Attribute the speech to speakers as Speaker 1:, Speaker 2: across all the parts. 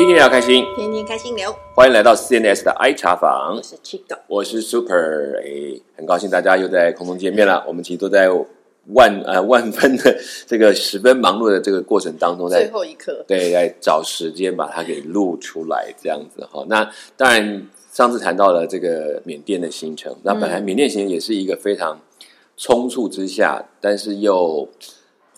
Speaker 1: 天天聊开心，
Speaker 2: 天天开心聊，
Speaker 1: 欢迎来到 CNS 的 I 茶房
Speaker 2: 我，是 Chico，
Speaker 1: 我是 Super，哎，很高兴大家又在空中见面了。我们其实都在万呃万分的这个十分忙碌的这个过程当中，在
Speaker 2: 最后一刻，
Speaker 1: 对在找时间把它给录出来，这样子哈。那当然，上次谈到了这个缅甸的行程，那本来缅甸行程也是一个非常冲促之下，但是又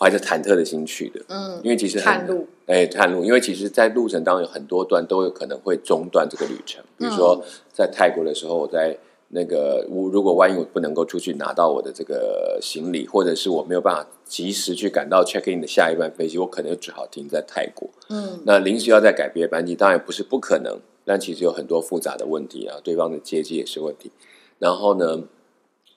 Speaker 1: 怀着忐忑的心去的，
Speaker 2: 嗯，
Speaker 1: 因为其实
Speaker 2: 探路，
Speaker 1: 哎，探路，因为其实，在路程当中有很多段都有可能会中断这个旅程。比如说，在泰国的时候，我在那个我如果万一我不能够出去拿到我的这个行李，或者是我没有办法及时去赶到 check in 的下一班飞机，我可能就只好停在泰国。
Speaker 2: 嗯，
Speaker 1: 那临时要再改别的班机，当然不是不可能，但其实有很多复杂的问题啊，对方的接机也是问题。然后呢，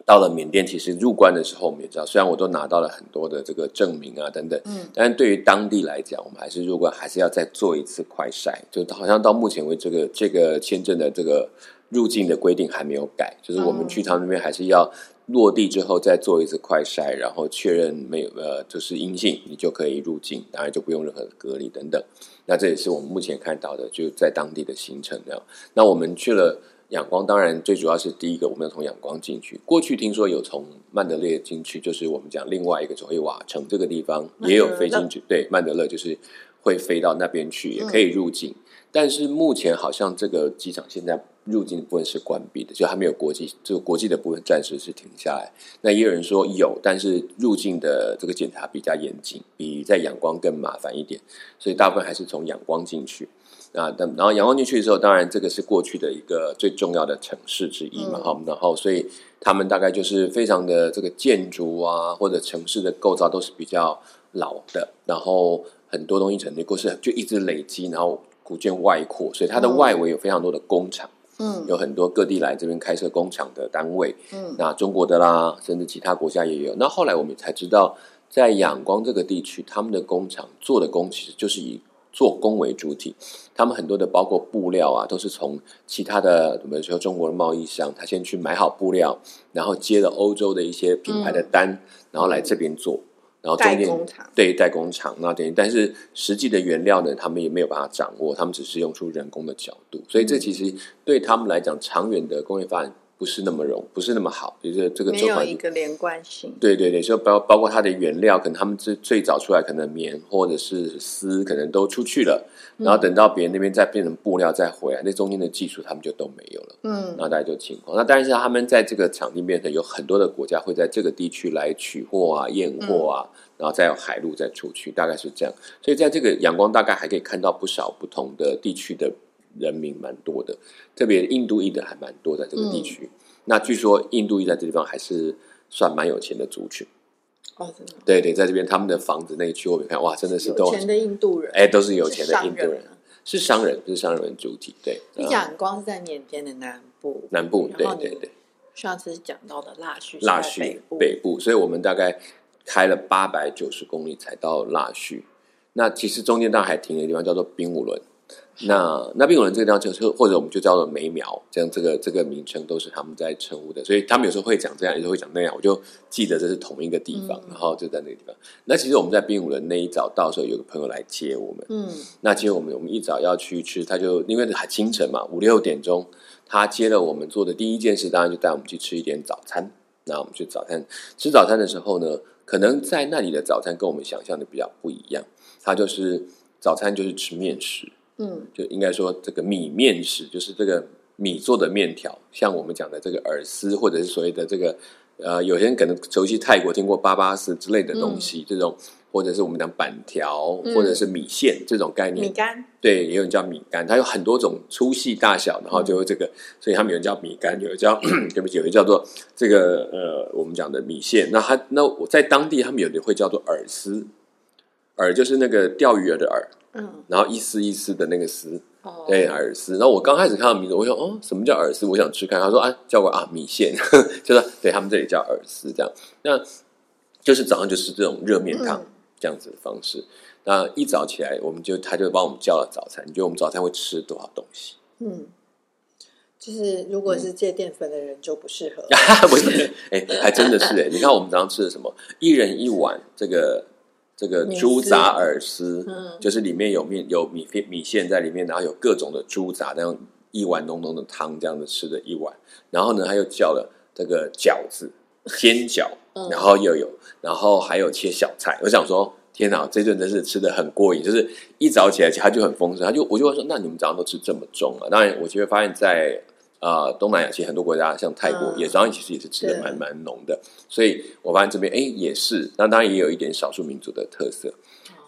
Speaker 1: 到了缅甸，其实入关的时候，我们也知道，虽然我都拿到了很多的这个证明啊等等，
Speaker 2: 嗯，
Speaker 1: 但是对于当地来讲，我们还是入关还是要再做一次快筛，就好像到目前为止，这个这个签证的这个入境的规定还没有改，就是我们去他们那边还是要落地之后再做一次快筛，然后确认没有呃就是阴性，你就可以入境，当然就不用任何的隔离等等。那这也是我们目前看到的，就在当地的行程这样。那我们去了仰光，当然最主要是第一个，我们要从仰光进去。过去听说有从曼德勒进去，就是我们讲另外一个所谓瓦城这个地方也有飞进去，对，曼德勒就是会飞到那边去，也可以入境。但是目前好像这个机场现在入境的部分是关闭的，就还没有国际这个国际的部分暂时是停下来。那也有人说有，但是入境的这个检查比较严谨，比在仰光更麻烦一点，所以大部分还是从仰光进去。啊，等然后阳光进去的时候，当然这个是过去的一个最重要的城市之一嘛，哈、然后所以他们大概就是非常的这个建筑啊，或者城市的构造都是比较老的，然后很多东西沉淀过是就一直累积，然后古建外扩，所以它的外围有非常多的工厂，
Speaker 2: 嗯。
Speaker 1: 有很多各地来这边开设工厂的单位，
Speaker 2: 嗯。
Speaker 1: 那中国的啦，甚至其他国家也有。那后来我们才知道，在仰光这个地区，他们的工厂做的工其实就是以做工为主体，他们很多的包括布料啊，都是从其他的，我们说中国的贸易商，他先去买好布料，然后接了欧洲的一些品牌的单，然后来这边做，然后中
Speaker 2: 代
Speaker 1: 间
Speaker 2: 工厂，
Speaker 1: 对代工厂，那等于但是实际的原料呢，他们也没有办法掌握，他们只是用出人工的角度，所以这其实对他们来讲，长远的工业发展不是那么容，不是那么好，就是这个
Speaker 2: 没有一个连贯性，
Speaker 1: 对对对，就包包括它的原料，可能他们最最早出来可能棉或者是丝，可能都出去了，然后等到别人那边再变成布料再回来，那中间的技术他们就都没有了。
Speaker 2: 嗯
Speaker 1: 那大家就情况。那但是他们在这个场地变成有很多的国家会在这个地区来取货啊、验货啊，然后再有海路再出去，大概是这样。所以在这个阳光大概还可以看到不少不同的地区的人民蛮多的，特别印度裔的还蛮多在这个地区。那据说印度裔在这地方还是算蛮有钱的族群。
Speaker 2: 哦，真的
Speaker 1: 对对，在这边他们的房子那一区，我们看哇，真的是都
Speaker 2: 有钱的印度人，
Speaker 1: 哎都是有钱的印度人，
Speaker 2: 啊
Speaker 1: 是商人，是商人为主体。对，
Speaker 2: 你
Speaker 1: 啊
Speaker 2: 讲光是在缅甸的南部，
Speaker 1: 南部，对对对。
Speaker 2: 上次讲到的腊戌是
Speaker 1: 腊戌
Speaker 2: 北部，
Speaker 1: 所以我们大概开了八百九十公里才到腊戌。那其实中间当然还停了一个地方叫做冰武仑。那那冰武仑这个地方就是或者我们就叫做梅苗，这样这个这个名称都是他们在称呼的，所以他们有时候会讲这样，有时候会讲那样，我就记得这是同一个地方，
Speaker 2: 嗯。
Speaker 1: 然后就在那个地方。那其实我们在冰武人那一早到的时候，有个朋友来接我们，
Speaker 2: 嗯。
Speaker 1: 那接我们，我们一早要去吃，他就因为还清晨嘛，五六点钟，他接了我们做的第一件事，当然就带我们去吃一点早餐。那我们去早餐吃早餐的时候呢，可能在那里的早餐跟我们想象的比较不一样，他就是早餐就是吃面食，
Speaker 2: 嗯。
Speaker 1: 就应该说这个米面食，就是这个米做的面条，像我们讲的这个饵丝，或者是所谓的这个呃，有些人可能熟悉泰国听过巴巴斯之类的东西，这种或者是我们讲板条，
Speaker 2: 嗯。
Speaker 1: 或者是米线这种概念
Speaker 2: 米，干，
Speaker 1: 对，也有人叫米干，它有很多种粗细大小，然后就会这个，所以他们有人叫米干，有人叫 对不起，有人叫做这个呃，我们讲的米线。那它那我在当地他们有的会叫做饵丝，饵就是那个钓鱼饵的饵，
Speaker 2: 嗯
Speaker 1: 然后一丝一丝的那个丝，
Speaker 2: 哦，
Speaker 1: 对，饵丝。然后我刚开始看到名字，我想哦，什么叫饵丝？我想吃看，他说啊，叫我啊米线，就是对他们这里叫饵丝这样。那就是早上就是这种热面汤、
Speaker 2: 嗯
Speaker 1: 这样子的方式。那一早起来，我们就他就帮我们叫了早餐。你觉得我们早餐会吃多少东西？
Speaker 2: 嗯，就是如果是戒淀粉的人就不适合，
Speaker 1: 不是，哎、还真的是哎、你看我们早上吃的什么？一人一碗这个这个猪杂饵丝，
Speaker 2: 嗯
Speaker 1: 就是里面有面有米片米线在里面，然后有各种的猪杂，那样一碗浓浓的汤这样子吃的一碗，然后呢，他又叫了这个饺子、煎饺，
Speaker 2: 嗯
Speaker 1: 然后又有，然后还有切小菜。我想说，天哪，这顿真是吃的很过瘾，就是一早起来他就很丰盛，他就我就会说，那你们早上都吃这么重啊？当然，我就会发现在。呃，东南亚其实很多国家，像泰国，
Speaker 2: 嗯。
Speaker 1: 也早上其实也是吃的蛮蛮浓的，所以我发现这边哎也是，那当然也有一点少数民族的特色。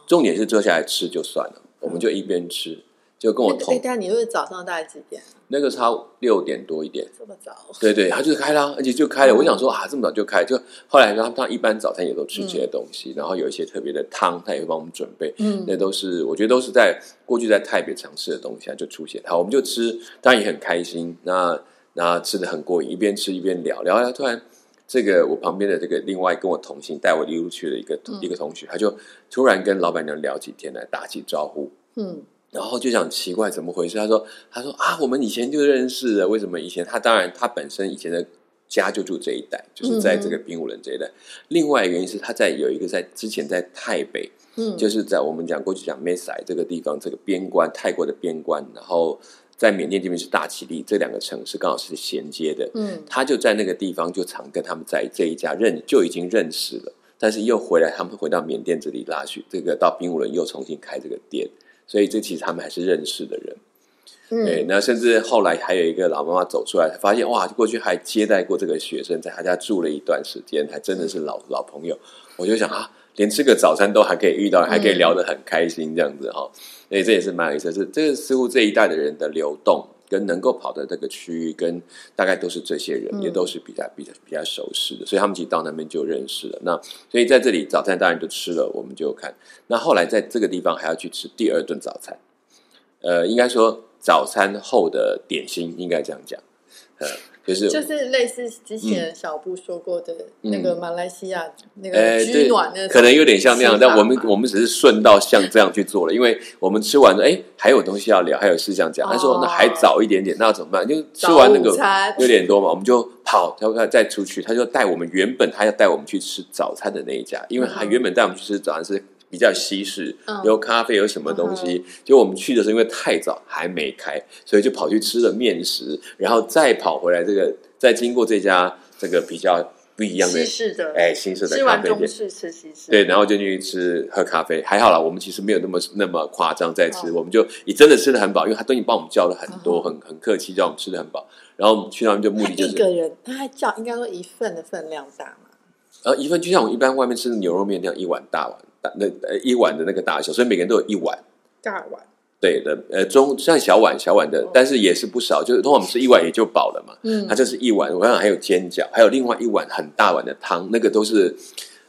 Speaker 1: 重点是坐下来吃就算了，我们就一边吃，就跟我
Speaker 2: 哎，
Speaker 1: 同
Speaker 2: 但你是早上大概几点？
Speaker 1: 那个差六点多一点，
Speaker 2: 这么早？
Speaker 1: 对对，他就是开啦，而且就开了。
Speaker 2: 嗯
Speaker 1: 我想说啊，这么早就开，就后来他们他一般早餐也都吃这些东西，然后有一些特别的汤，他也会帮我们准备。
Speaker 2: 嗯
Speaker 1: 那都是我觉得都是在过去在台北常吃的东西啊，就出现。好，我们就吃，当然也很开心。那那吃的很过瘾，一边吃一边聊聊聊，突然。这个我旁边的这个另外跟我同行带我一路去的一个、
Speaker 2: 嗯
Speaker 1: 一个同学，他就突然跟老板娘聊起天来，打起招呼，
Speaker 2: 嗯
Speaker 1: 然后就想奇怪怎么回事？他说：“他说啊，我们以前就认识了，为什么以前他当然他本身以前的家就住这一带，就是在这个冰武人这一带。另外一个原因是他在有一个在之前在泰北，
Speaker 2: 嗯，
Speaker 1: 就是在我们讲过去讲 m e s a 这个地方，这个边关泰国的边关，然后在缅甸这边是大其力，这两个城市刚好是衔接的。
Speaker 2: 嗯
Speaker 1: 他就在那个地方就常跟他们在这一家认就已经认识了，但是又回来，他们回到缅甸这里拉去，这个到冰武人又重新开这个店，所以这其实他们还是认识的人。对，
Speaker 2: 嗯
Speaker 1: 那甚至后来还有一个老妈妈走出来，发现哇，过去还接待过这个学生，在他家住了一段时间，还真的是老老朋友。我就想啊，连吃个早餐都还可以遇到，还可以聊得很开心，这样子哈、所以这也是蛮有意思的。是这个似乎这一代的人的流动，跟能够跑的这个区域，跟大概都是这些人，
Speaker 2: 嗯
Speaker 1: 也都是比较比较比较熟识的，所以他们其实到那边就认识了。那所以在这里早餐当然就吃了，我们就看。那后来在这个地方还要去吃第二顿早餐，呃，应该说早餐后的点心，应该这样讲，呃，就是
Speaker 2: 就是类似之前小布说过的那个马来西亚那
Speaker 1: 呃，
Speaker 2: 个
Speaker 1: 对
Speaker 2: 居暖那，
Speaker 1: 可能有点像那样，但我们我们只是顺道像这样去做了，因为我们吃完了，哎，还有东西要聊，还有事想讲，他说
Speaker 2: 哦
Speaker 1: 那还早一点点，那怎么办？就吃完那个六点多嘛，我们就跑，他他再出去，他就带我们原本他要带我们去吃早餐的那一家，因为他
Speaker 2: 嗯
Speaker 1: 原本带我们去吃早餐是。比较西式
Speaker 2: 嗯，
Speaker 1: 有咖啡，有什么东西？结果我们去的时候，因为太早还没开，所以就跑去吃了面食，然后再跑回来。这个再经过这家这个比较不一样的
Speaker 2: 西式的，
Speaker 1: 哎西式的
Speaker 2: 吃
Speaker 1: 咖啡店，
Speaker 2: 吃西式，
Speaker 1: 对，然后就去吃喝咖啡，还好啦，我们其实没有那么那么夸张在吃，
Speaker 2: 哦
Speaker 1: 我们就也真的吃的很饱，因为他都已经帮我们叫了很多，
Speaker 2: 哦
Speaker 1: 很很客气，叫我们吃的很饱。然后我们去那边就目的就是，
Speaker 2: 一个人他还叫应该说一份的分量大嘛，
Speaker 1: 然后一份就像我们一般外面吃的牛肉面那样一碗大碗大那呃一碗的那个大小，所以每个人都有一碗。
Speaker 2: 大碗，
Speaker 1: 对的，呃，中像小碗小碗的，但是也是不少，就是通常我们吃一碗也就饱了嘛。
Speaker 2: 嗯
Speaker 1: 它就是一碗，我想还有煎饺，还有另外一碗很大碗的汤，那个都是，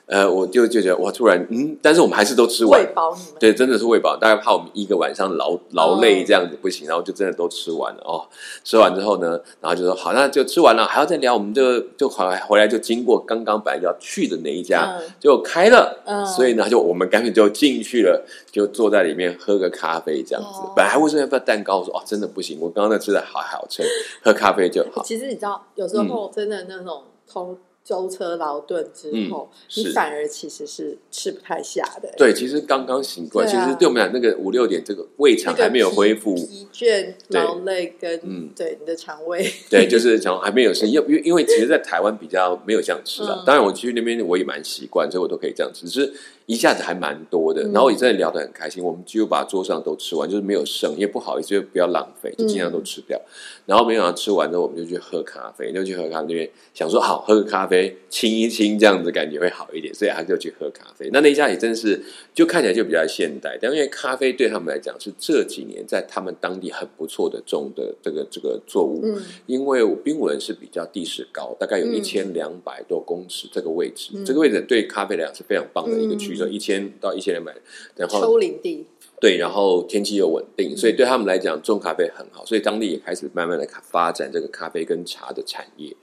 Speaker 1: 呃，我就就觉得哇，突然嗯，但是我们还是都吃完
Speaker 2: 喂，饱你们，
Speaker 1: 对，真的是喂饱，大概怕我们一个晚上劳劳累这样子不行，然后就真的都吃完了哦。吃完之后呢，然后就说好，那就吃完了，还要再聊，我们就就回来回来就经过刚刚本来要去的那一家，
Speaker 2: 嗯
Speaker 1: 就开了，
Speaker 2: 嗯
Speaker 1: 所以呢，就我们干脆就进去了，就坐在里面喝个咖啡这样子。
Speaker 2: 哦
Speaker 1: 本来为什么要不要蛋糕，我说哦，真的不行，我刚刚那吃的好好吃，喝咖啡就好。
Speaker 2: 其实你知道，有时候真的那种通舟车劳顿之后，
Speaker 1: 嗯
Speaker 2: 你反而其实是吃不太下的。
Speaker 1: 对，其实刚刚醒过来，
Speaker 2: 啊
Speaker 1: 其实对我们俩那个五六点这个胃肠
Speaker 2: 那个
Speaker 1: 还没有恢复，
Speaker 2: 疲疲倦、
Speaker 1: 对
Speaker 2: 劳累跟
Speaker 1: 嗯
Speaker 2: 对你的肠胃，
Speaker 1: 对，就是讲还没有生，因为因为因为其实，在台湾比较没有这样吃的、
Speaker 2: 嗯
Speaker 1: 当然，我去那边我也蛮习惯，所以我都可以这样吃。只是一下子还蛮多的，
Speaker 2: 嗯
Speaker 1: 然后也真的聊得很开心。我们几乎把桌上都吃完，就是没有剩，也不好意思，就不要浪费，就尽量都吃掉。然后没想到吃完之后，我们就去喝咖啡，就去喝咖啡想说好喝个咖啡清一清，这样子感觉会好一点，所以他就去喝咖啡。那那一家也真是就看起来就比较现代，但因为咖啡对他们来讲是这几年在他们当地很不错的种的这个这个作物。
Speaker 2: 嗯
Speaker 1: 因为冰文是比较地势高，大概有
Speaker 2: 嗯
Speaker 1: 一千两百多公尺这个位置，
Speaker 2: 嗯
Speaker 1: 这个位置对咖啡来讲是非常棒的一个区，
Speaker 2: 嗯
Speaker 1: 就一千到一千两百，然后
Speaker 2: 丘陵地，
Speaker 1: 对，然后天气又稳定，
Speaker 2: 嗯
Speaker 1: 所以对他们来讲种咖啡很好，所以当地也开始慢慢的发展这个咖啡跟茶的产业。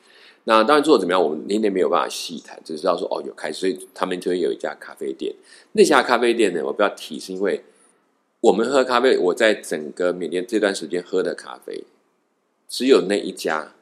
Speaker 1: 那当然做的怎么样，我们今天没有办法细谈，只知道说哦有开始，所以他们就会有一家咖啡店。那家咖啡店呢，我不要提，是因为我们喝咖啡，我在整个缅甸这段时间喝的咖啡，只有那一家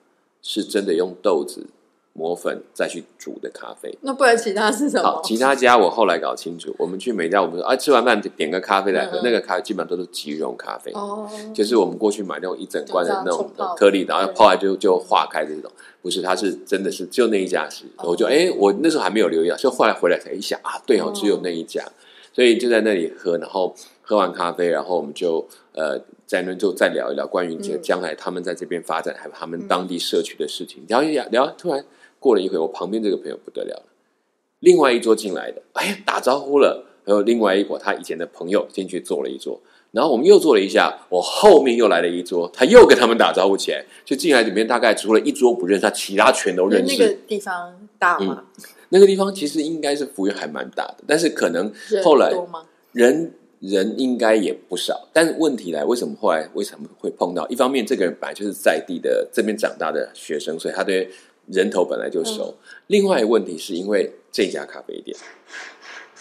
Speaker 1: 是真的用豆子磨粉再去煮的咖啡。
Speaker 2: 那不然其他是什么？
Speaker 1: 好，其他家我后来搞清楚，我们去每家我们说，啊，吃完饭点个咖啡来喝，那个咖啡基本上都是即溶咖啡，
Speaker 2: 哦，
Speaker 1: 就是我们过去买那种一整罐的那种颗粒，然后
Speaker 2: 对
Speaker 1: 泡来就就化开这种，不是，它是真的是就那一家是，
Speaker 2: 哦。
Speaker 1: 我就哎，我那时候还没有留意到，就后来回来才一想啊，对哦，只有那一家，所以就在那里喝，然后喝完咖啡，然后我们就呃在那就再聊一聊关于这
Speaker 2: 嗯。
Speaker 1: 将来他们在这边发展，还有他们当地社区的事情，聊一聊聊，突然过了一会，我旁边这个朋友不得了了，另外一桌进来的，哎呀打招呼了，还有另外一伙他以前的朋友进去坐了一桌。然后我们又坐了一下，我后面又来了一桌，他又跟他们打招呼起来，就进来里面大概除了一桌不认识，他其他全都认识。
Speaker 2: 那个地方大吗？
Speaker 1: 那个地方其实应该是服务员还蛮大的，但是可能
Speaker 2: 人
Speaker 1: 后来？人人应该也不少。但是问题来，为什么后来为什么会碰到？一方面，这个人本来就是在地的这边长大的学生，所以他对人头本来就熟。另外一个问题是因为这家咖啡店，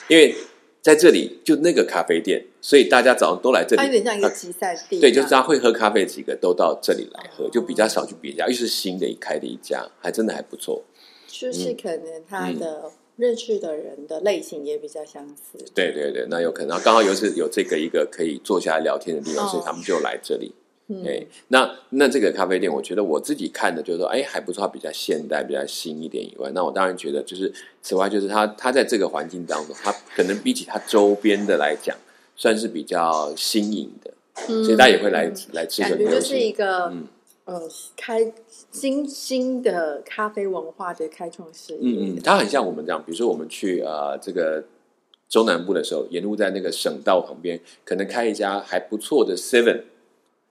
Speaker 1: 因为在这里就那个咖啡店，所以大家早上都来这里。
Speaker 2: 它有点像一个集散地。
Speaker 1: 对，就是他会喝咖啡，几个都到这里来喝，就比较少去别家，又是新的一开的一家，还真的还不错。
Speaker 2: 就是可能他的认识的人的类型也比较相似。
Speaker 1: 对对对，那有可能然后刚好又是有这个一个可以坐下来聊天的地方，
Speaker 2: 哦
Speaker 1: 所以他们就来这里。
Speaker 2: 嗯
Speaker 1: 哎，那那这个咖啡店，我觉得我自己看的就是说，哎，还不错，比较现代，比较新一点以外，那我当然觉得就是此外，就是它它在这个环境当中，它可能比起它周边的来讲，算是比较新颖的，
Speaker 2: 嗯
Speaker 1: 所以大家也会来来吃很流
Speaker 2: 感觉就是一。个、
Speaker 1: 嗯
Speaker 2: 呃开新兴的咖啡文化的开创事业。
Speaker 1: 嗯嗯，它很像我们这样，比如说我们去呃这个中南部的时候，沿路在那个省道旁边，可能开一家还不错的 Seven，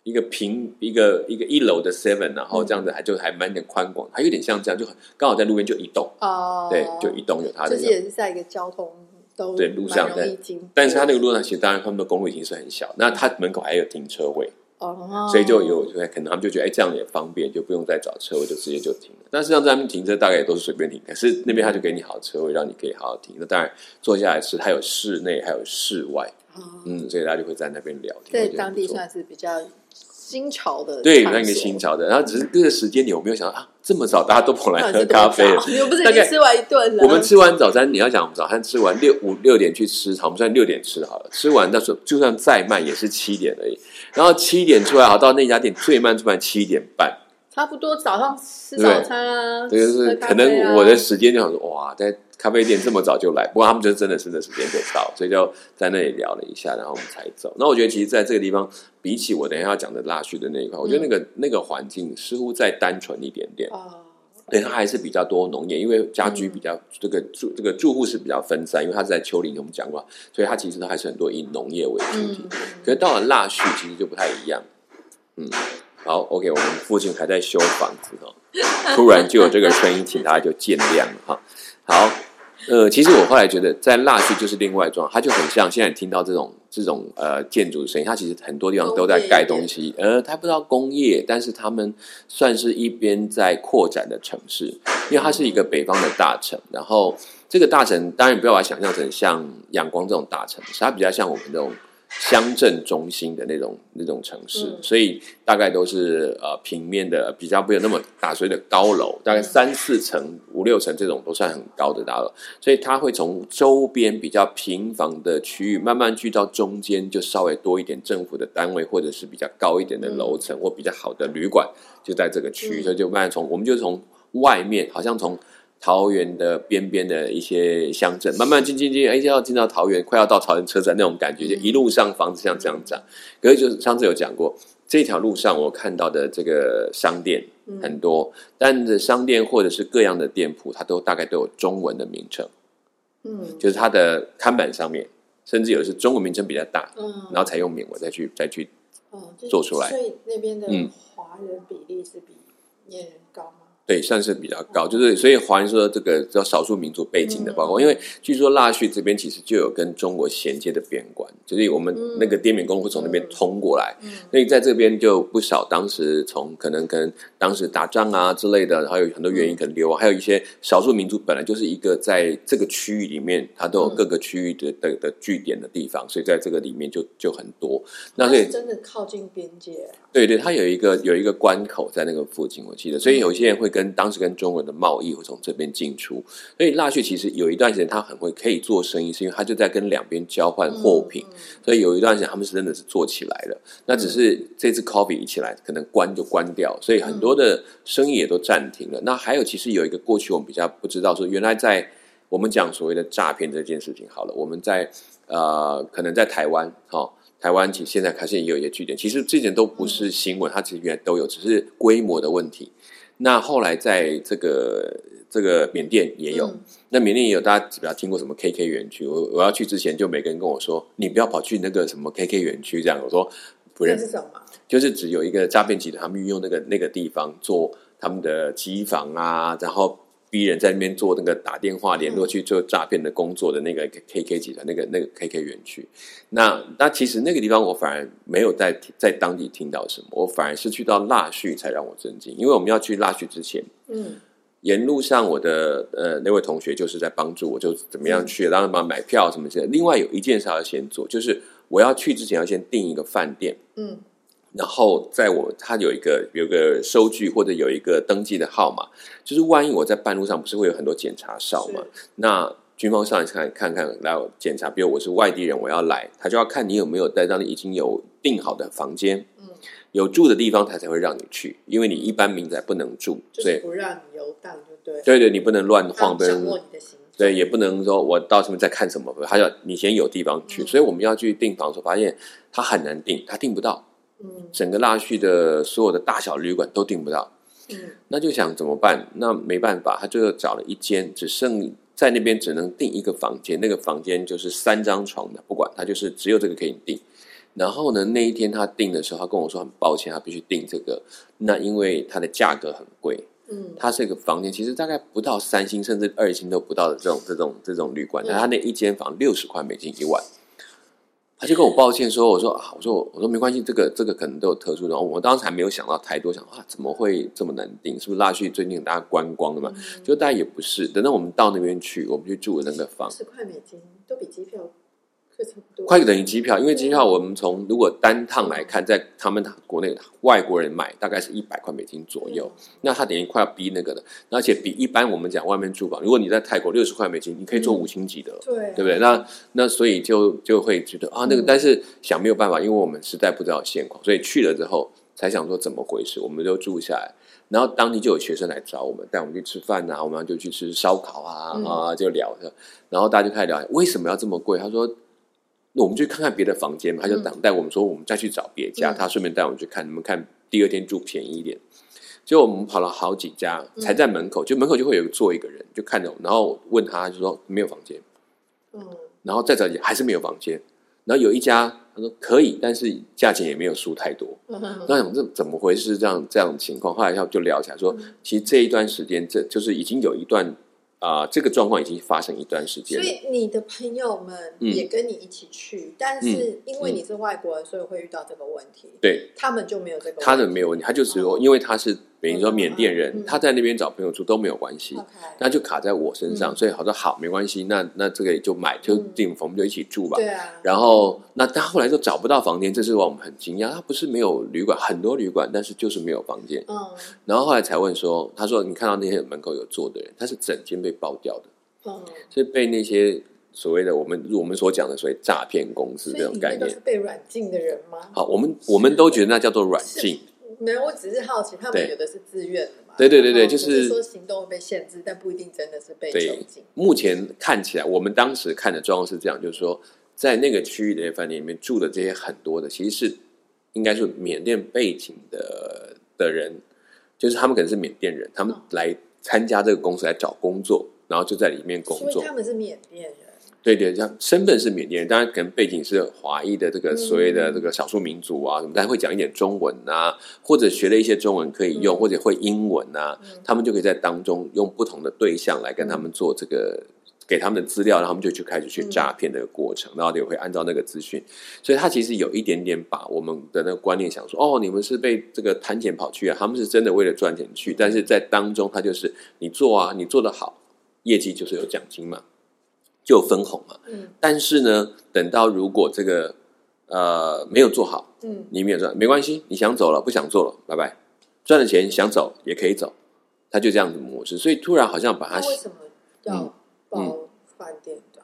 Speaker 1: 一个平一个一个一楼的 Seven，然后这样子还就还蛮点宽广，还有点像这样，就很刚好在路边就一栋，
Speaker 2: 哦，
Speaker 1: 对，就一栋有它的
Speaker 2: 就是。也是在一个交通都
Speaker 1: 对路上
Speaker 2: 蛮容易经过，
Speaker 1: 但是它那个路上其实当然他们的公路已经是很小，那它门口还有停车位，
Speaker 2: 哦，
Speaker 1: 所以就有可能他们就觉得哎这样也方便，就不用再找车位，就直接就停了。但实际上在那边停车大概也都是随便停，可是那边他就给你好车位，让你可以好好停。那当然坐下来吃，它有室内还有室外，
Speaker 2: 哦
Speaker 1: 嗯，所以大家就会在那边聊天。
Speaker 2: 在当地算是比较新潮的
Speaker 1: 对那个新潮的，然后只是这个时间点我没有想到啊，这么早大家都跑来喝咖啡了。
Speaker 2: 你又不是已经吃完一顿了？
Speaker 1: 我们吃完早餐，你要讲我们早餐吃完六五六点去吃，好，我们算六点吃好了。吃完那时候就算再慢也是七点而已。然后七点出来，好到那家店最慢最慢七点半，
Speaker 2: 差不多早上吃早餐啊，
Speaker 1: 这个是可能我的时间就想说哇，在咖啡店这么早就来，不过他们就真的是那时间就到，所以就在那里聊了一下，然后我们才走。那我觉得其实在这个地方，比起我等一下要讲的腊戌的那一块，我觉得那个那个环境似乎再单纯一点点。
Speaker 2: 哦，
Speaker 1: 对，它还是比较多农业，因为家居比较、这个住这个住户是比较分散，因为它是在丘陵，我们讲过，所以它其实都还是很多以农业为主体。
Speaker 2: 嗯，
Speaker 1: 可是到了腊戌，其实就不太一样。嗯，好，OK，我们附近还在修房子哦，突然就有这个声音，请大家就见谅哈。好，呃，其实我后来觉得，在蜡炬就是另外一种，它就很像现在听到这种这种呃建筑的声音，它其实很多地方都在盖东西，呃，它不知道工业，但是他们算是一边在扩展的城市，因为它是一个北方的大城，然后这个大城当然不要把它想象成像阳光这种大城市，它比较像我们这种。乡镇中心的那种那种城市，
Speaker 2: 嗯。
Speaker 1: 所以大概都是呃平面的，比较没有那么大，所谓的高楼，大概三四层、五六层这种都算很高的大楼，所以它会从周边比较平房的区域慢慢聚到中间，就稍微多一点政府的单位，或者是比较高一点的楼层、或比较好的旅馆，就在这个区域，
Speaker 2: 嗯。
Speaker 1: 所以就慢慢从我们就从外面，好像从。桃园的边边的一些乡镇，慢慢进进进，哎，要进到桃园，快要到桃园车站那种感觉，就一路上房子像这样涨。可是就是上次有讲过，这条路上我看到的这个商店很多，但是商店或者是各样的店铺，它都大概都有中文的名称，
Speaker 2: 嗯。
Speaker 1: 就是它的看板上面，甚至有的是中文名称比较大，
Speaker 2: 嗯，
Speaker 1: 然后才用缅文再去再去
Speaker 2: 哦
Speaker 1: 做出来。
Speaker 2: 所以那边的
Speaker 1: 嗯。
Speaker 2: 华人比例是比念人？
Speaker 1: 对，算是比较高，就是所以华人说这个叫少数民族背景的包括，因为据说腊戌这边其实就有跟中国衔接的边关，就是我们那个滇缅公路会从那边
Speaker 2: 嗯。
Speaker 1: 通过来，
Speaker 2: 嗯。
Speaker 1: 所以在这边就不少当时从可能跟当时打仗啊之类的，还有很多原因可能流亡，还有一些少数民族本来就是一个在这个区域里面，它都有各个区域的的的据点的地方，所以在这个里面就就很多。那所以
Speaker 2: 真的靠近边界啊，
Speaker 1: 对对，它有一个有一个关口在那个附近，我记得，所以有些人会跟当时跟中国的贸易会从这边进出，所以腊戌其实有一段时间他很会可以做生意，是因为他就在跟两边交换货品，
Speaker 2: 嗯。
Speaker 1: 所以有一段时间他们是真的是做起来了。那只是这次 coffee 一起来，可能关就关掉，所以很多的生意也都暂停了。那还有其实有一个过去我们比较不知道，说原来在我们讲所谓的诈骗这件事情，好了，我们在呃可能在台湾，哈、台湾其实现在开始也有一些据点，其实之前都不是新闻，它其实原来都有，只是规模的问题。那后来在这个这个缅甸也有，
Speaker 2: 嗯
Speaker 1: 那缅甸也有，大家比较听过什么 KK 园区？我我要去之前，就每个人跟我说，你不要跑去那个什么 KK 园区这样。我说不认
Speaker 2: 识，是什么？
Speaker 1: 就是只有一个诈骗集团，他们运用那个那个地方做他们的机房啊，然后逼人在那边做那个打电话联络去做诈骗的工作的那个 KK 集团，那个那个 KK 园区。那那其实那个地方我反而没有在在当地听到什么，我反而是去到腊戌才让我震惊，因为我们要去腊戌之前。
Speaker 2: 嗯
Speaker 1: 沿路上，我的呃那位同学就是在帮助我，就怎么样去，当然帮买票什么之类的。另外有一件事要先做，就是我要去之前要先订一个饭店，
Speaker 2: 嗯
Speaker 1: 然后在我他有一个有一个收据或者有一个登记的号码，就是万一我在半路上不是会有很多检查哨嘛？那军方上来看看看来检查，比如我是外地人，我要来，他就要看你有没有在当地已经有订好的房间，
Speaker 2: 嗯，
Speaker 1: 有住的地方，他才会让你去，因为你一般民宅不能住，所以
Speaker 2: 就是不让你游荡，就对，
Speaker 1: 对对，你不能乱晃，不能对，也不能说我到什么再看什么，他要你先有地方去，
Speaker 2: 嗯
Speaker 1: 所以我们要去订房的时候，发现他很难订，他订不到，
Speaker 2: 嗯。
Speaker 1: 整个拉去的所有的大小旅馆都订不到，
Speaker 2: 嗯。
Speaker 1: 那就想怎么办？那没办法，他就找了一间，只剩在那边只能订一个房间，那个房间就是三张床的，不管他就是只有这个可以订。然后呢，那一天他订的时候，他跟我说很抱歉，他必须订这个，那因为它的价格很贵，
Speaker 2: 嗯。
Speaker 1: 它是一个房间，其实大概不到三星甚至二星都不到的这种这种这种旅馆，但他那一间房六十块美金一晚，他就跟我抱歉说：“我说啊，我说我说没关系，这个这个可能都有特殊的。”我当时还没有想到太多，想啊怎么会这么难订？是不是拉去最近大家观光的嘛？
Speaker 2: 嗯
Speaker 1: 就大家也不是。等到我们到那边去，我们去住的那个房，
Speaker 2: 十块美金都比机票贵差不多，
Speaker 1: 快等于机票，因为机票我们从如果单趟来看，在他们国内外国人买大概是一百块美金左右，那他等于快要逼那个的，而且比一般我们讲外面住房，如果你在泰国六十块美金，你可以做五星级的了。
Speaker 2: 对
Speaker 1: 对不对？那那所以就就会觉得啊，那个，
Speaker 2: 嗯
Speaker 1: 但是想没有办法，因为我们实在不知道现况，所以去了之后才想说怎么回事，我们就住下来。然后当地就有学生来找我们，带我们去吃饭啊，我们就去吃烧烤啊、
Speaker 2: 嗯
Speaker 1: 啊，就聊着。然后大家就开始聊为什么要这么贵。他说，那我们去看看别的房间嘛。他就等待我们说，我们再去找别家。
Speaker 2: 嗯
Speaker 1: 他顺便带我们去看，你们看第二天住便宜一点。结果我们跑了好几家，
Speaker 2: 嗯
Speaker 1: 才在门口，就门口就会有坐一个人，就看着我，然后问他，就说没有房间。
Speaker 2: 嗯
Speaker 1: 然后再找也还是没有房间。然后有一家他说可以，但是价钱也没有输太多。
Speaker 2: 嗯
Speaker 1: 那想这怎么回事？这样这样的情况，后来他就聊起来说，其实这一段时间，这就是已经有一段啊、这个状况已经发生一段时间了。
Speaker 2: 所以你的朋友们
Speaker 1: 嗯
Speaker 2: 也跟你一起去，但是因为你是外国人，所以会遇到这个问题。
Speaker 1: 对，
Speaker 2: 他们就没有这个问题。
Speaker 1: 他的没有问题，他就只有因为他是等于说缅甸
Speaker 2: 嗯
Speaker 1: 人
Speaker 2: 嗯，
Speaker 1: 他在那边找朋友住都没有关系。那就卡在我身上，
Speaker 2: 嗯
Speaker 1: 所以好说好没关系，那那这个也就买就订，我们就一起住吧。
Speaker 2: 对啊，
Speaker 1: 然后那他后来就找不到房间，这是让我们很惊讶。他不是没有旅馆，很多旅馆，但是就是没有房间。
Speaker 2: 嗯
Speaker 1: 然后后来才问说，他说你看到那些门口有坐的人，他是整间被包掉的，
Speaker 2: 嗯，
Speaker 1: 是被那些所谓的我们我们所讲的所谓诈骗公司
Speaker 2: 所
Speaker 1: 这种概念
Speaker 2: 是。被软禁的人吗？
Speaker 1: 好，我们我们都觉得那叫做软禁。
Speaker 2: 没有，我只是好奇，他们有的是自愿的嘛？
Speaker 1: 对对对对就是
Speaker 2: 说行动会被限制，但不一定真的是被
Speaker 1: 对
Speaker 2: 囚禁。
Speaker 1: 目前看起来，我们当时看的状况是这样，就是说，在那个区域的饭店里面住的这些很多的，其实是应该是缅甸背景的的人，就是他们可能是缅甸人，他们
Speaker 2: 哦
Speaker 1: 来参加这个公司来找工作，然后就在里面工作
Speaker 2: 他。们是缅甸人。
Speaker 1: 对对，像身份是缅甸人，当然可能背景是华裔的这个所谓的
Speaker 2: 嗯。
Speaker 1: 这个少数民族啊，什么，但会讲一点中文啊，或者学了一些中文可以用，
Speaker 2: 嗯。
Speaker 1: 或者会英文啊，
Speaker 2: 嗯。
Speaker 1: 他们就可以在当中用不同的对象来跟他们做这个，给他们的资料，然后他们就去开始去诈骗的过程，然后也会按照那个资讯，所以他其实有一点点把我们的那个观念想说，哦，你们是被这个贪钱跑去啊，他们是真的为了赚钱去，但是在当中他就是你做啊，你做得好，业绩就是有奖金嘛，就有分红嘛，
Speaker 2: 嗯
Speaker 1: 但是呢，等到如果这个呃没有做好，
Speaker 2: 嗯
Speaker 1: 你没有赚，没关系，你想走了，不想做了，拜拜。赚了钱想走也可以走，他就这样子模式，所以突然好像把它
Speaker 2: 那为什么
Speaker 1: 嗯
Speaker 2: 要包饭店的？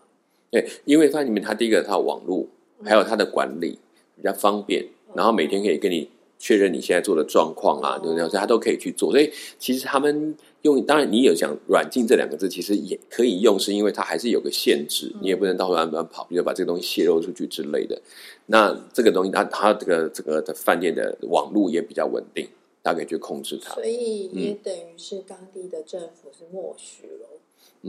Speaker 1: 对，因为饭店里面它第一个它有网络，还有它的管理比较方便，然后每天可以跟你确认你现在做的状况啊，对不对？所以它都可以去做。所以其实他们用，当然你有讲软禁这两个字，其实也可以用，是因为它还是有个限制，你也不能到处乱乱跑，比如把这个东西泄露出去之类的。那这个东西它它这个这个的饭店的网络也比较稳定，大家可以去控制它。
Speaker 2: 所以也等于是当地的政府是默许了。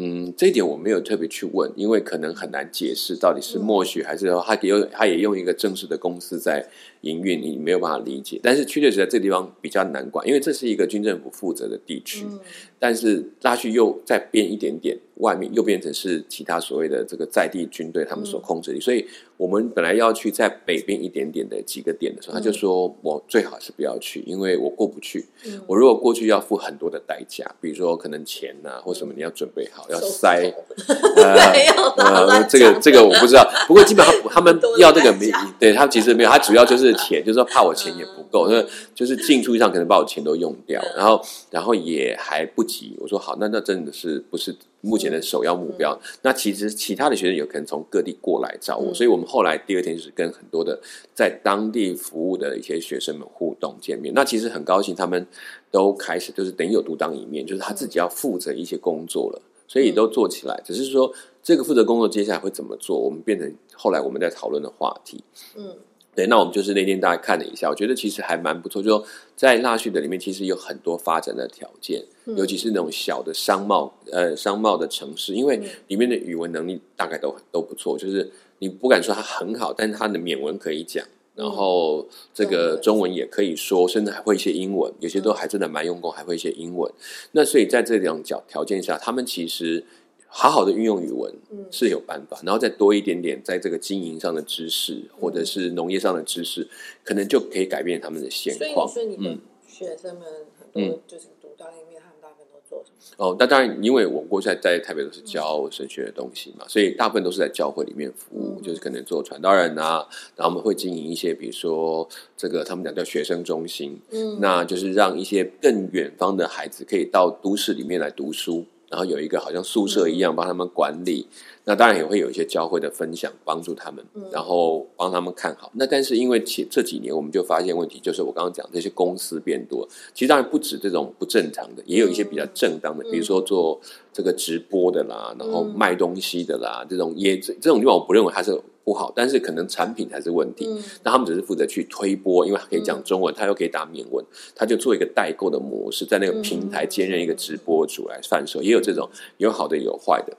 Speaker 1: 嗯，这一点我没有特别去问，因为可能很难解释到底是默许还是说他也用他也用一个正式的公司在营运，你没有办法理解。但是确确实实在这个地方比较难管，因为这是一个军政府负责的地区，
Speaker 2: 嗯
Speaker 1: 但是拉去又再变一点点，外面又变成是其他所谓的这个在地军队他们所控制的，所以我们本来要去在北边一点点的几个点的时候，他就说我最好是不要去，因为我过不去。
Speaker 2: 嗯。
Speaker 1: 我如果过去要付很多的代价，比如说可能钱呐、或什么，你要准备好，要塞。呃
Speaker 2: 没有啦
Speaker 1: 呃，这个这个我不知道，不过基本上 他们要这个没，对他其实没有，他主要就是钱，就是说怕我钱也不够，那就是进出上可能把我钱都用掉，
Speaker 2: 嗯。
Speaker 1: 然后然后也还不急。我说好，那那真的是不是目前的首要目标？那其实其他的学生有可能从各地过来找我，
Speaker 2: 嗯
Speaker 1: 所以我们后来第二天就是跟很多的在当地服务的一些学生们互动见面。那其实很高兴，他们都开始就是等于有独当一面，就是他自己要负责一些工作了。所以都做起来，只是说这个负责工作接下来会怎么做，我们变成后来我们在讨论的话题。
Speaker 2: 嗯
Speaker 1: 对，那我们就是那天大家看了一下，我觉得其实还蛮不错。就说在纳旭的里面，其实有很多发展的条件，
Speaker 2: 嗯
Speaker 1: 尤其是那种小的商贸呃商贸的城市，因为
Speaker 2: 嗯
Speaker 1: 里面的语文能力大概都都不错。就是你不敢说它很好，但是它的缅文可以讲，然后这个
Speaker 2: 中文
Speaker 1: 也可以说，甚至还会一些英文，有些都还真的蛮用功，还会一些英文。那所以在这两条条件下，他们其实好好的运用语文
Speaker 2: 嗯。
Speaker 1: 是有办法，然后再多一点点在这个经营上的知识，或者是农业上的知识，可能就可以改变他们的现
Speaker 2: 所以
Speaker 1: 况。
Speaker 2: 你说你的
Speaker 1: 嗯。
Speaker 2: 学生们很
Speaker 1: 嗯。
Speaker 2: 多就是读到里面，他们大部分都做什么？
Speaker 1: 哦，那当然，因为我过去在在台北都是教神学的东西嘛，所以大部分都是在教会里面服务，
Speaker 2: 嗯。
Speaker 1: 就是可能做传道人啊，然后我们会经营一些，比如说这个他们讲叫学生中心，
Speaker 2: 嗯。
Speaker 1: 那就是让一些更远方的孩子可以到都市里面来读书，然后有一个好像宿舍一样帮他们管理。那当然也会有一些教会的分享，帮助他们，然后帮他们看好。那但是因为前这几年我们就发现问题，就是我刚刚讲这些公司变多，其实当然不止这种不正常的，也有一些比较正当的，比如说做这个直播的啦，然后卖东西的啦，这种也这这种地方我不认为它是不好，但是可能产品才是问题。
Speaker 2: 嗯
Speaker 1: 那他们只是负责去推播，因为他可以讲中文，他又可以打缅文，他就做一个代购的模式，在那个平台兼任一个直播主来贩售，也有这种有好的有坏的。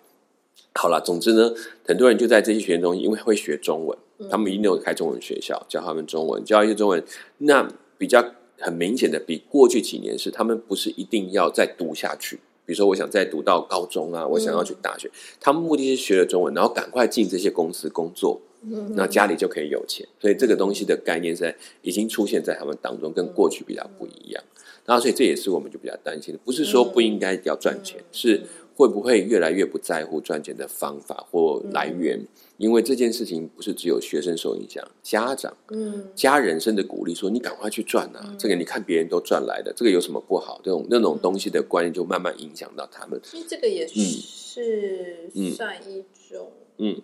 Speaker 1: 好了，总之呢，很多人就在这些学生中，因为会学中文，他们一定有开中文学校，教他们中文，教一些中文。那比较很明显的，比过去几年是，他们不是一定要再读下去。比如说，我想再读到高中啊，我想要去大学，他们目的是学了中文，然后赶快进这些公司工作，那家里就可以有钱。所以这个东西的概念在已经出现在他们当中，跟过去比较不一样。然后，所以这也是我们就比较担心的，不是说不应该要赚钱，是会不会越来越不在乎赚钱的方法或来源？因为这件事情不是只有学生受影响，家长、
Speaker 2: 嗯
Speaker 1: 家人甚至鼓励说：“你赶快去赚啊！这个你看别人都赚来的，这个有什么不好？”这种那种东西的观念就慢慢影响到他们。
Speaker 2: 其实这个也是
Speaker 1: 嗯
Speaker 2: 算一种
Speaker 1: 嗯，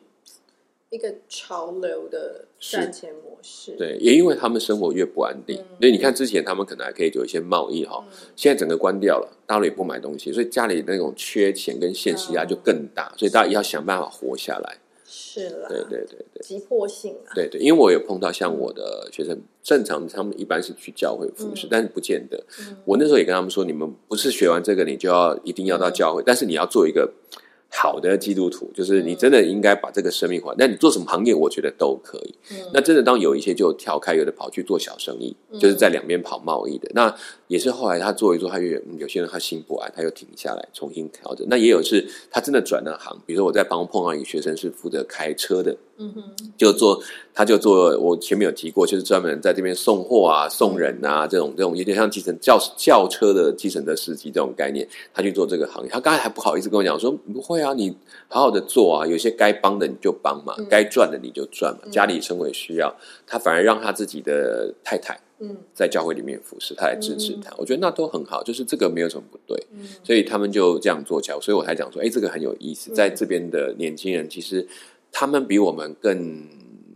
Speaker 2: 一个潮流的赚钱模式。
Speaker 1: 对，也因为他们生活越不安定，所以你看之前他们可能还可以有一些贸易哈，现在整个关掉了，大陆也不买东西，所以家里那种缺钱跟现实压力就更大，所以大家要想办法活下来。
Speaker 2: 是啦，
Speaker 1: 对对对对。
Speaker 2: 急迫性啊，
Speaker 1: 对对，因为我有碰到像我的学生，正常他们一般是去教会服侍，但是不见得。我那时候也跟他们说，你们不是学完这个你就要一定要到教会，但是你要做一个好的基督徒，就是你真的应该把这个生命还。那你做什么行业，我觉得都可以。
Speaker 2: 嗯
Speaker 1: 那真的当有一些就调开，有的跑去做小生意，就是在两边跑贸易的。那也是后来他做一做，他越嗯有些人他心不安，他又停下来重新调整。那也有是他真的转了行，比如说我在帮碰到一个学生是负责开车的，
Speaker 2: 嗯哼，
Speaker 1: 就做，他就做，我前面有提过，就是专门在这边送货啊、送人啊这种这种，有点像计程轿轿车的计程车司机这种概念，他去做这个行业。他刚才还不好意思跟我讲说，不会啊，你好好的做啊，有些该帮的你就帮嘛，该赚的你就赚嘛，家里生活需要，他反而让他自己的太太
Speaker 2: 嗯
Speaker 1: 在教会里面服侍，他来支持他，我觉得那都很好，就是这个没有什么不对。
Speaker 2: 嗯
Speaker 1: 所以他们就这样做起来，所以我才讲说，哎，这个很有意思。在这边的年轻人，其实他们比我们更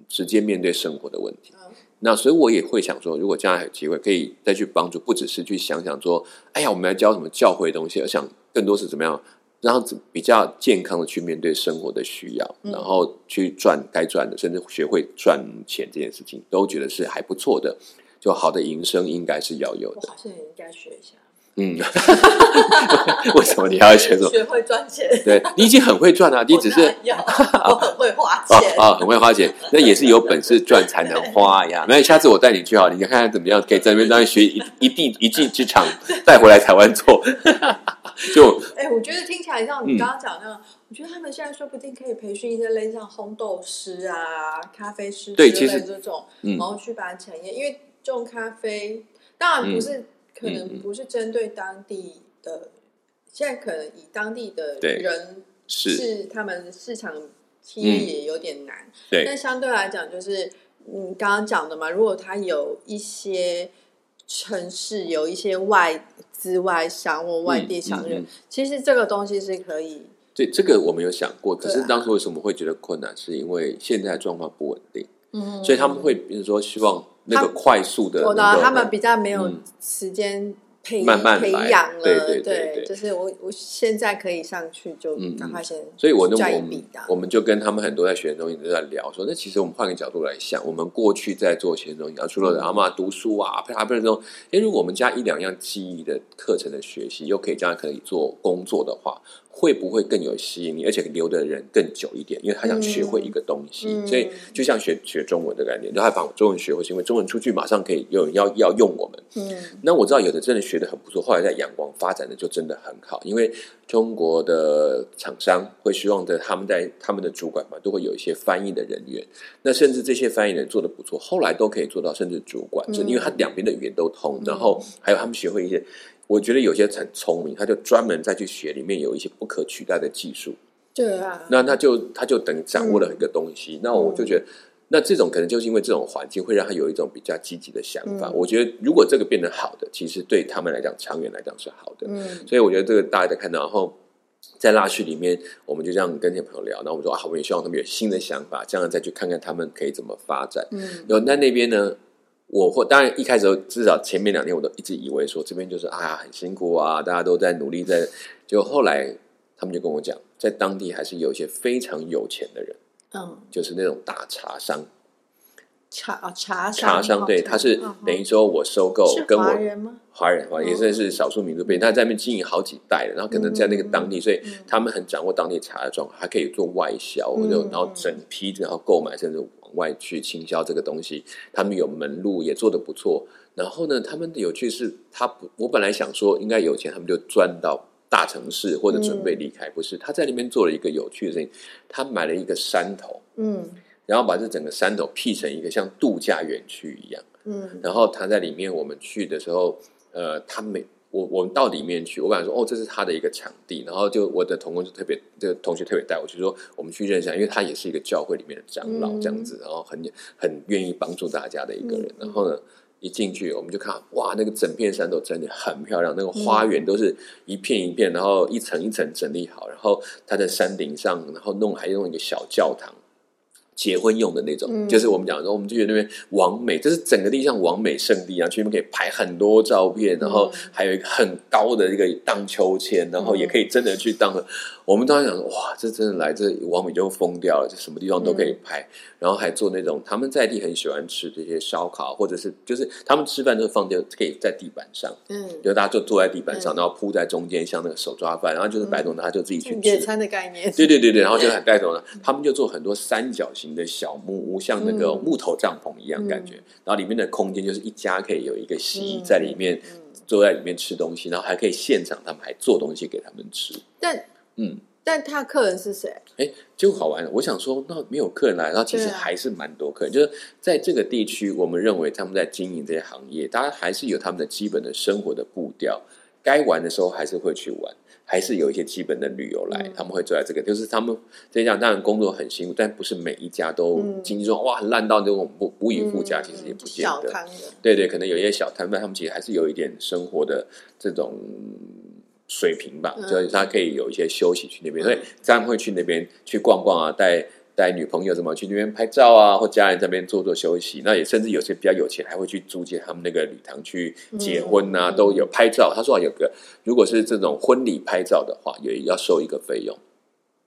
Speaker 1: 直接面对生活的问题。
Speaker 2: 嗯
Speaker 1: 那所以我也会想说，如果将来有机会，可以再去帮助，不只是去想想说，哎呀，我们来教什么教会的东西，而想更多是怎么样让比较健康的去面对生活的需要，
Speaker 2: 嗯
Speaker 1: 然后去赚该赚的，甚至学会赚钱这件事情，都觉得是还不错的。就好的营生应该是要有的。
Speaker 2: 我好像也应该学一下，
Speaker 1: 嗯，为什么你还要学什么？
Speaker 2: 学会赚钱。
Speaker 1: 对你已经很会赚了、你只是
Speaker 2: 我 我很会花
Speaker 1: 啊
Speaker 2: 钱。
Speaker 1: 啊，很会花钱，那也是有本事赚才能花呀。那下次我带你去好，你看看怎么样，可以在那边当然学一一技一技之长，带回来台湾做。就
Speaker 2: 哎、我觉得听起来像
Speaker 1: 嗯。
Speaker 2: 你刚刚讲那样，我觉得他们现在说不定可以培训一些类似像烘豆师啊、咖啡师之类
Speaker 1: 的
Speaker 2: 这种，
Speaker 1: 嗯。
Speaker 2: 然后去把产业，因为种咖啡当然不是、可
Speaker 1: 嗯
Speaker 2: 能不是针对当地的，现在可能以当地的人
Speaker 1: 是。
Speaker 2: 是他们市场企业也有点难，
Speaker 1: 对。
Speaker 2: 但相对来讲，就是你刚刚讲的嘛，如果他有一些城市有一些外资外商或外地商人，
Speaker 1: 嗯嗯。嗯
Speaker 2: 其实这个东西是可以，
Speaker 1: 对这个我们有想过，可是当时为什么会觉得困难，是因为现在状况不稳定，
Speaker 2: 嗯，
Speaker 1: 所以他们会比如说希望那个快速的
Speaker 2: 我
Speaker 1: 够，
Speaker 2: 的他们比较没有
Speaker 1: 嗯。
Speaker 2: 时间培、
Speaker 1: 慢慢来
Speaker 2: 培养了，
Speaker 1: 对对对对
Speaker 2: 就是我我现在可以上去就
Speaker 1: 嗯。
Speaker 2: 赶快先，
Speaker 1: 所以我那
Speaker 2: 赚
Speaker 1: 我们我们就跟他们很多在学的东西都在聊说，那其实我们换个角度来想，我们过去在做学的东西，啊，除了阿妈读书啊、啪啪这种，诶，如果我们加一两样记忆的课程的学习，又可以这样可以做工作的话，会不会更有吸引力，而且留的人更久一点？因为他想学会一个东西，
Speaker 2: 嗯
Speaker 1: 所以就像学学中文的概念，就他把中文学会，是因为中文出去马上可以有人要要用我们。
Speaker 2: 嗯。
Speaker 1: 那我知道有的真的学的很不错，后来在阳光发展的就真的很好，因为中国的厂商会希望的他们在他们的主管嘛，都会有一些翻译的人员，那甚至这些翻译人做的不错，后来都可以做到甚至主管，就因为他两边的语言都通，然后还有他们学会一些，我觉得有些很聪明，他就专门再去学里面有一些不可取代的技术，
Speaker 2: 对啊，
Speaker 1: 那他就他就等于掌握了一个东西，那我就觉得。那这种可能就是因为这种环境会让他有一种比较积极的想法。
Speaker 2: 嗯
Speaker 1: 我觉得如果这个变得好的，其实对他们来讲，长远来讲是好的。
Speaker 2: 嗯
Speaker 1: 所以我觉得这个大家在看到，然后在拉叙里面，我们就这样跟这些朋友聊，然后我们说啊，我们也希望他们有新的想法，这样再去看看他们可以怎么发展。
Speaker 2: 嗯
Speaker 1: 有在那边呢，我或当然一开始至少前面两天我都一直以为说这边就是啊很辛苦啊，大家都在努力在，就后来他们就跟我讲，在当地还是有一些非常有钱的人，
Speaker 2: 嗯，
Speaker 1: 就是那种大茶商，
Speaker 2: 茶啊茶商
Speaker 1: 茶商对，他是
Speaker 2: 嗯
Speaker 1: 等于说我收购跟我
Speaker 2: 华人吗？
Speaker 1: 华人华也算是少数民族辈，他在那边经营好几代了，然后可能在那个当地，所以他们很掌握当地茶的状况，还可以做外销，然后整批然后购买，甚至往外去倾销这个东西，他们有门路也做的不错。然后呢，他们的有趣是，他不，我本来想说应该有钱，他们就钻到大城市或者准备离开，不是？他在那边做了一个有趣的事情，他买了一个山头，
Speaker 2: 嗯
Speaker 1: 然后把这整个山头辟成一个像度假园区一样。
Speaker 2: 嗯
Speaker 1: 然后他在里面，我们去的时候，呃，他每我我们到里面去，我本来说哦，这是他的一个场地，然后就我的同工就特别，这个同学特别带我去说，我们去认识一下，因为他也是一个教会里面的长老
Speaker 2: 嗯
Speaker 1: 这样子，然后很很愿意帮助大家的一个人。然后呢，一进去我们就看，哇，那个整片山都真的很漂亮，那个花园都是一片一片，然后一层一层整理好，然后它在山顶上，然后弄还弄一个小教堂。结婚用的那种，
Speaker 2: 嗯。
Speaker 1: 就是我们讲说，我们就觉得那边完美，就是整个地像完美圣地啊，去那边可以拍很多照片，然后还有一个很高的一个荡秋千，然后也可以真的去荡。我们当时想说，哇，这真的来这完美就疯掉了，就什么地方都可以拍，然后还做那种他们在地很喜欢吃这些烧烤，或者是就是他们吃饭都是放在可以在地板上，
Speaker 2: 嗯，
Speaker 1: 就大家就坐在地板上，然后铺在中间，像那个手抓饭，然后就是白总他就自己去吃。
Speaker 2: 野餐的概念，
Speaker 1: 对对对对，然后就很带动了，他们就做很多三角形的小木屋，像那个
Speaker 2: 嗯
Speaker 1: 木头帐篷一样感觉。然后里面的空间就是一家可以有一个洗衣
Speaker 2: 嗯
Speaker 1: 在里面，坐在里面吃东西，然后还可以现场他们还做东西给他们吃。
Speaker 2: 但
Speaker 1: 嗯，
Speaker 2: 但他客人是谁？
Speaker 1: 哎，就好玩了。我想说，那没有客人来，那其实还是蛮多客人。就是在这个地区，我们认为他们在经营这些行业，大家还是有他们的基本的生活的步调，该玩的时候还是会去玩。还是有一些基本的旅游来，
Speaker 2: 嗯。
Speaker 1: 他们会坐在这个，就是他们这家当然工作很辛苦，但不是每一家都
Speaker 2: 嗯。
Speaker 1: 经济状况哇很烂到这种不无以复加，其实也不见得。
Speaker 2: 小摊的，
Speaker 1: 对对，可能有一些小摊贩，他们其实还是有一点生活的这种水平吧，
Speaker 2: 嗯。
Speaker 1: 就是他可以有一些休息去那边，所以他们会去那边去逛逛啊，带带女朋友什么去那边拍照啊，或家人在那边坐坐休息。那也甚至有些比较有钱，还会去租借他们那个礼堂去结婚啊，
Speaker 2: 嗯
Speaker 1: 都有拍照。他说有个，如果是这种婚礼拍照的话，也要收一个费用。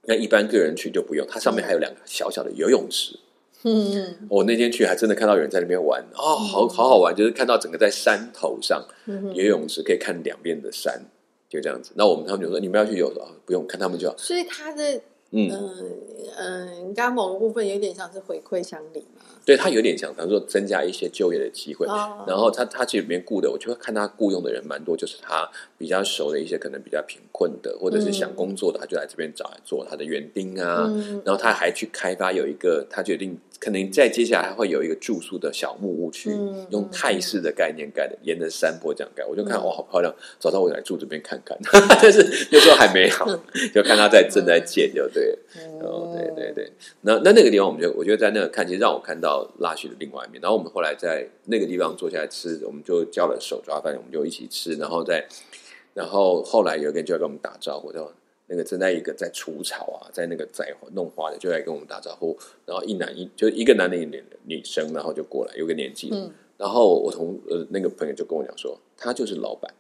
Speaker 1: 那一般个人去就不用，它上面还有两个小小的游泳池。
Speaker 2: 嗯嗯
Speaker 1: 我那天去还真的看到有人在那边玩，哦，好好好玩，就是看到整个在山头上
Speaker 2: 嗯
Speaker 1: 游泳池，可以看两边的山，就这样子。那我们他们就说你们要去游的，哦不用看他们就好。
Speaker 2: 所以他的
Speaker 1: 嗯，
Speaker 2: 嗯嗯，刚刚某个部分有点像是回馈乡里嘛，
Speaker 1: 对他有点像，他说增加一些就业的机会。
Speaker 2: 哦
Speaker 1: 然后他他其实里面雇的，我就会看他雇佣的人蛮多，就是他比较熟的一些可能比较贫困的，或者是想工作的，他就来这边找来做他的园丁啊。
Speaker 2: 嗯
Speaker 1: 然后他还去开发有一个，他决定可能在接下来还会有一个住宿的小木屋区，
Speaker 2: 嗯
Speaker 1: 用泰式的概念盖的，沿着山坡这样盖。我就看、
Speaker 2: 嗯
Speaker 1: 哇，好漂亮，早上我来住这边看看。但是那时候还没好，就看他在正在建，就对了。哦，对对对，那那那个地方，我们就我觉得在那个看，其实让我看到拉许的另外一面。然后我们后来在那个地方坐下来吃，我们就叫了手抓饭，我们就一起吃。然后在，然后后来有一个人就要跟我们打招呼，就那个正在一个在除草啊，在那个栽弄花的，就来跟我们打招呼。然后一男一就一个男的，一女女生，然后就过来，有个年纪。
Speaker 2: 嗯
Speaker 1: 然后我同呃那个朋友就跟我讲说，他就是老板，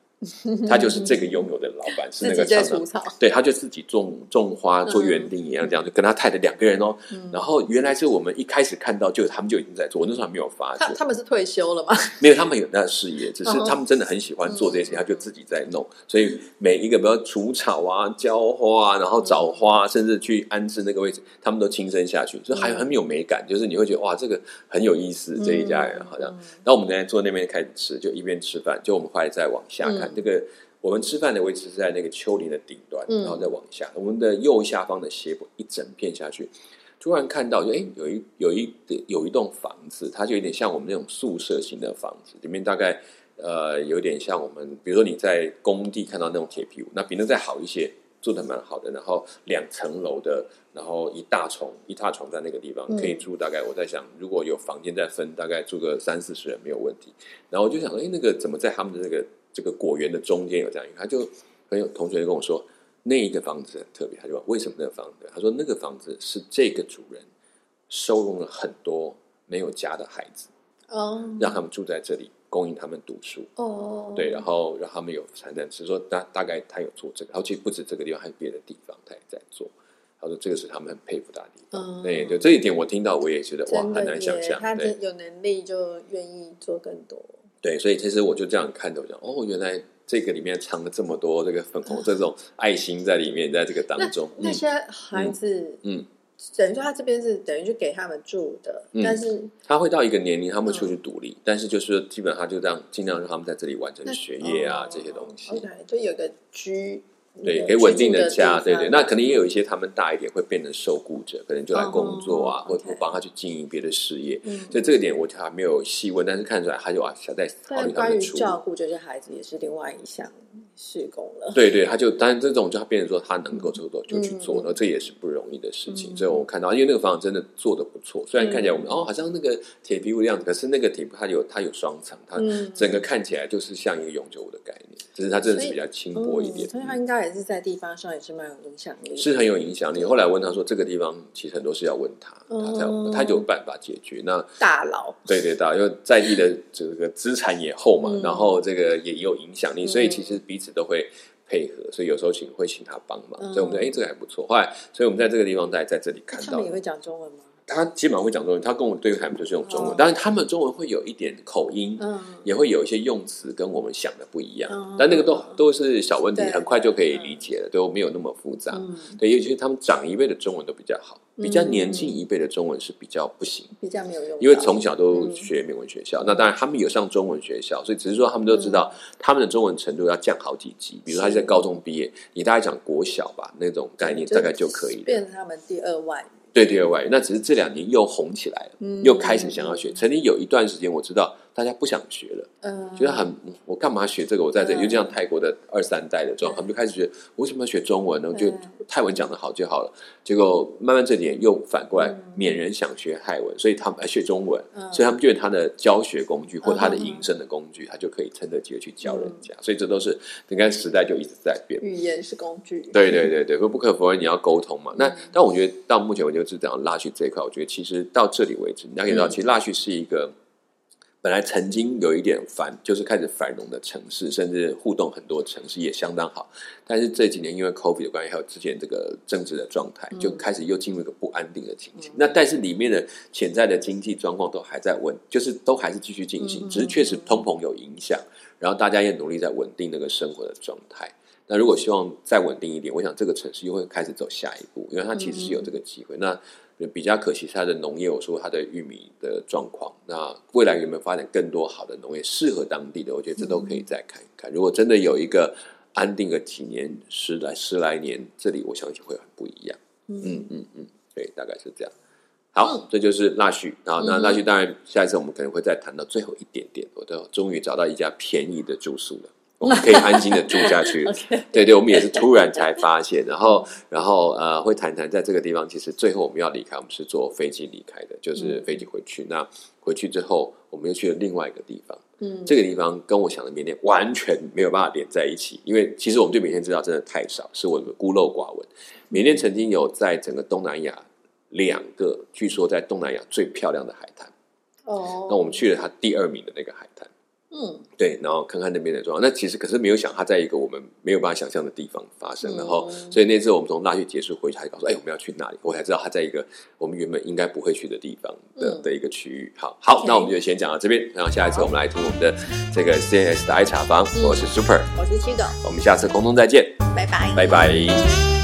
Speaker 1: 他就是这个拥有的老板，是那个厂商
Speaker 2: 除草，
Speaker 1: 对，他就自己种种花、做园丁一样，这样就跟他太太两个人哦。然后原来是我们一开始看到，就他们就已经在做，我那时候还没有发
Speaker 2: 他
Speaker 1: 觉，
Speaker 2: 他们是退休了吗？
Speaker 1: 没有他们有那事业，只是
Speaker 2: 嗯
Speaker 1: 他们真的很喜欢做这些事情，他就自己在弄。所以每一个比如除草啊、浇花啊，然后找花，甚至去安置那个位置，他们都亲身下去，所以还很有美感，就是你会觉得哇，这个很有意思，这一家人好像。然后我们在坐那边开始吃，就一边吃饭，就我们后来再往下看，
Speaker 2: 嗯
Speaker 1: 这个我们吃饭的位置是在那个丘陵的顶端，
Speaker 2: 嗯
Speaker 1: 然后再往下，我们的右下方的斜坡一整片下去，突然看到就哎有一有一有一栋房子，它就有点像我们那种宿舍型的房子，里面大概呃有点像我们，比如说你在工地看到那种铁皮屋，那比那再好一些。做的蛮好的，然后两层楼的，然后一大床一大床在那个地方
Speaker 2: 嗯
Speaker 1: 可以住，大概我在想，如果有房间再分，大概住个三四十人没有问题。然后我就想，哎，那个怎么在他们的那个这个果园的中间有这样一个？他就很有同学就跟我说，那一个房子很特别。他就说为什么那个房子？他说那个房子是这个主人收容了很多没有家的孩子，
Speaker 2: 哦
Speaker 1: 让他们住在这里，供应他们读书。
Speaker 2: 哦，
Speaker 1: 对，然后让他们有餐餐吃。说大大概他有做这个，然后其实不止这个地方，还有别的地方他也在做。他说这个是他们很佩服他的地方。
Speaker 2: 嗯
Speaker 1: 对就，这一点我听到我也觉得哇，很难想象。
Speaker 2: 他
Speaker 1: 对
Speaker 2: 有能力就愿意做更多。
Speaker 1: 对，所以其实我就这样看着，我讲哦，原来这个里面藏了这么多这个粉红这种爱心在里面，在这个当中。嗯
Speaker 2: 那些孩子，
Speaker 1: 嗯，
Speaker 2: 等于说他这边是等于就给他们住的，
Speaker 1: 嗯
Speaker 2: 但是
Speaker 1: 他会到一个年龄，他们出去独立，但是就是基本上就这样，尽量让他们在这里完成
Speaker 2: 那
Speaker 1: 学业啊、
Speaker 2: 哦
Speaker 1: 这些东西。
Speaker 2: OK，就有个居，
Speaker 1: 对，
Speaker 2: 有
Speaker 1: 给稳定
Speaker 2: 的
Speaker 1: 家，
Speaker 2: 地
Speaker 1: 对对。那可能也有一些他们大一点会变成受雇者，可能就来工作啊，
Speaker 2: 哦
Speaker 1: 或或帮他去经营别的事业。
Speaker 2: 嗯
Speaker 1: 所以这个点我还没有细问，但是看出来他就啊想在考
Speaker 2: 但
Speaker 1: 虑他
Speaker 2: 关于
Speaker 1: 们的出路。
Speaker 2: 照顾这些孩子也是另外一项施工了。
Speaker 1: 对对，他就当然这种就他变成说他能够做做就去做，
Speaker 2: 嗯
Speaker 1: 那这也是不容易的事情。所以我看到，因为那个房子真的做的不错，虽然看起来我们、哦好像那个铁皮屋的样子，可是那个铁皮它有它有双层，它
Speaker 2: 嗯
Speaker 1: 整个看起来就是像一个永久屋的概念，只是它真的是比较轻薄一点
Speaker 2: 嗯，所以它应该也是在地方上也是蛮有影响力的。
Speaker 1: 是很有影响力。后来问他说，这个地方其实很多是要问他，他才他就有办法解决。那
Speaker 2: 大佬，
Speaker 1: 对对大，因为在地的这个资产也厚嘛，
Speaker 2: 嗯
Speaker 1: 然后这个也有影响力，所以其实彼此都会配合，所以有时候请会请他帮忙，
Speaker 2: 嗯
Speaker 1: 所以我们觉得哎这个还不错。后来，所以我们在这个地方在在这里看到
Speaker 2: 他们也会讲中文吗？
Speaker 1: 他基本上会讲中文，他跟我对谈就是用中文
Speaker 2: 哦，
Speaker 1: 当然他们中文会有一点口音，
Speaker 2: 嗯，
Speaker 1: 也会有一些用词跟我们想的不一样，
Speaker 2: 嗯
Speaker 1: 但那个都都是小问题，很快就可以理解了，都没有那么复杂。
Speaker 2: 嗯
Speaker 1: 对，尤其是他们长一辈的中文都比较好，比较
Speaker 2: 嗯
Speaker 1: 年轻一辈的中文是比较不行。
Speaker 2: 比较没有用，
Speaker 1: 因为从小都
Speaker 2: 嗯
Speaker 1: 学美文学校，那当然他们有上中文学校，所以只是说他们都知道
Speaker 2: 嗯
Speaker 1: 他们的中文程度要降好几级。比如他在高中毕业，你大概讲国小吧那种概念，大概就可以了。
Speaker 2: 变成他们第二外语。
Speaker 1: 对第二外语，那只是这两年又红起来了，
Speaker 2: 嗯
Speaker 1: 又开始想要学。曾经有一段时间我知道大家不想学了，
Speaker 2: 嗯，
Speaker 1: 觉得很我干嘛学这个？我在这里，
Speaker 2: 嗯
Speaker 1: 就像泰国的二三代的状况，他们就开始觉得我为什么要学中文呢？我觉得
Speaker 2: 嗯
Speaker 1: 泰文讲的好就好了。结果慢慢这几年又反过来
Speaker 2: 嗯，
Speaker 1: 缅人想学泰文，所以他们来学中文，
Speaker 2: 嗯
Speaker 1: 所以他们觉得他的教学工具或他的
Speaker 2: 嗯
Speaker 1: 营生的工具，他就可以趁着机会去教人家。所以这都是你看时代就一直在变。
Speaker 2: 语言是工具，
Speaker 1: 对对对对，不不可否认你要沟通嘛。那
Speaker 2: 嗯
Speaker 1: 但我觉得到目前为止，就是讲拉去这一块，我觉得其实到这里为止，你要可以知道，
Speaker 2: 嗯
Speaker 1: 其实拉去是一个本来曾经有一点繁，就是开始繁荣的城市，甚至互动很多城市也相当好。但是这几年因为 COVID 的关系，还有之前这个政治的状态，
Speaker 2: 嗯
Speaker 1: 就开始又进入一个不安定的情形。那但是里面的潜在的经济状况都还在稳，就是都还是继续进行，
Speaker 2: 嗯
Speaker 1: 只是确实通膨有影响，然后大家也努力在稳定那个生活的状态。那如果希望再稳定一点，我想这个城市又会开始走下一步，因为它其实是有这个机会。那比较可惜是它的农业，我说它的玉米的状况，那未来有没有发展更多好的农业适合当地的？我觉得这都可以再看一看。如果真的有一个安定个几年、十来十来年，这里我相信会很不一样。嗯嗯嗯，对，大概是这样。好，这就是腊戌。然后那纳许当然下一次我们可能会再谈到最后一点点。我都终于找到一家便宜的住宿了。我们可以安心的住下去。对对，我们也是突然才发现，然后然后呃，会谈谈在这个地方，其实最后我们要离开，我们是坐飞机离开的，就是飞机回去。那回去之后，我们又去了另外一个地方。
Speaker 2: 嗯，
Speaker 1: 这个地方跟我想的缅甸完全没有办法连在一起，因为其实我们对缅甸知道真的太少，是我们孤陋寡闻。缅甸曾经有在整个东南亚两个，据说在东南亚最漂亮的海滩。
Speaker 2: 哦，
Speaker 1: 那我们去了它第二名的那个海滩。
Speaker 2: 嗯
Speaker 1: 对，然后看看那边的状况。那其实可是没有想，它在一个我们没有办法想象的地方发生。
Speaker 2: 嗯
Speaker 1: 然后，所以那次我们从大学结束回去，他就告诉哎，我们要去哪里？我才知道它在一个我们原本应该不会去的地方的、
Speaker 2: 嗯
Speaker 1: 的一个区域。好，好那我们就先讲到这边。然后下一次我们来听我们的这个 CNS 的爱茶房，
Speaker 2: 嗯
Speaker 1: 我是 Super，
Speaker 2: 我是七狗，
Speaker 1: 我们下次空中再见，
Speaker 2: 拜拜，
Speaker 1: 拜拜。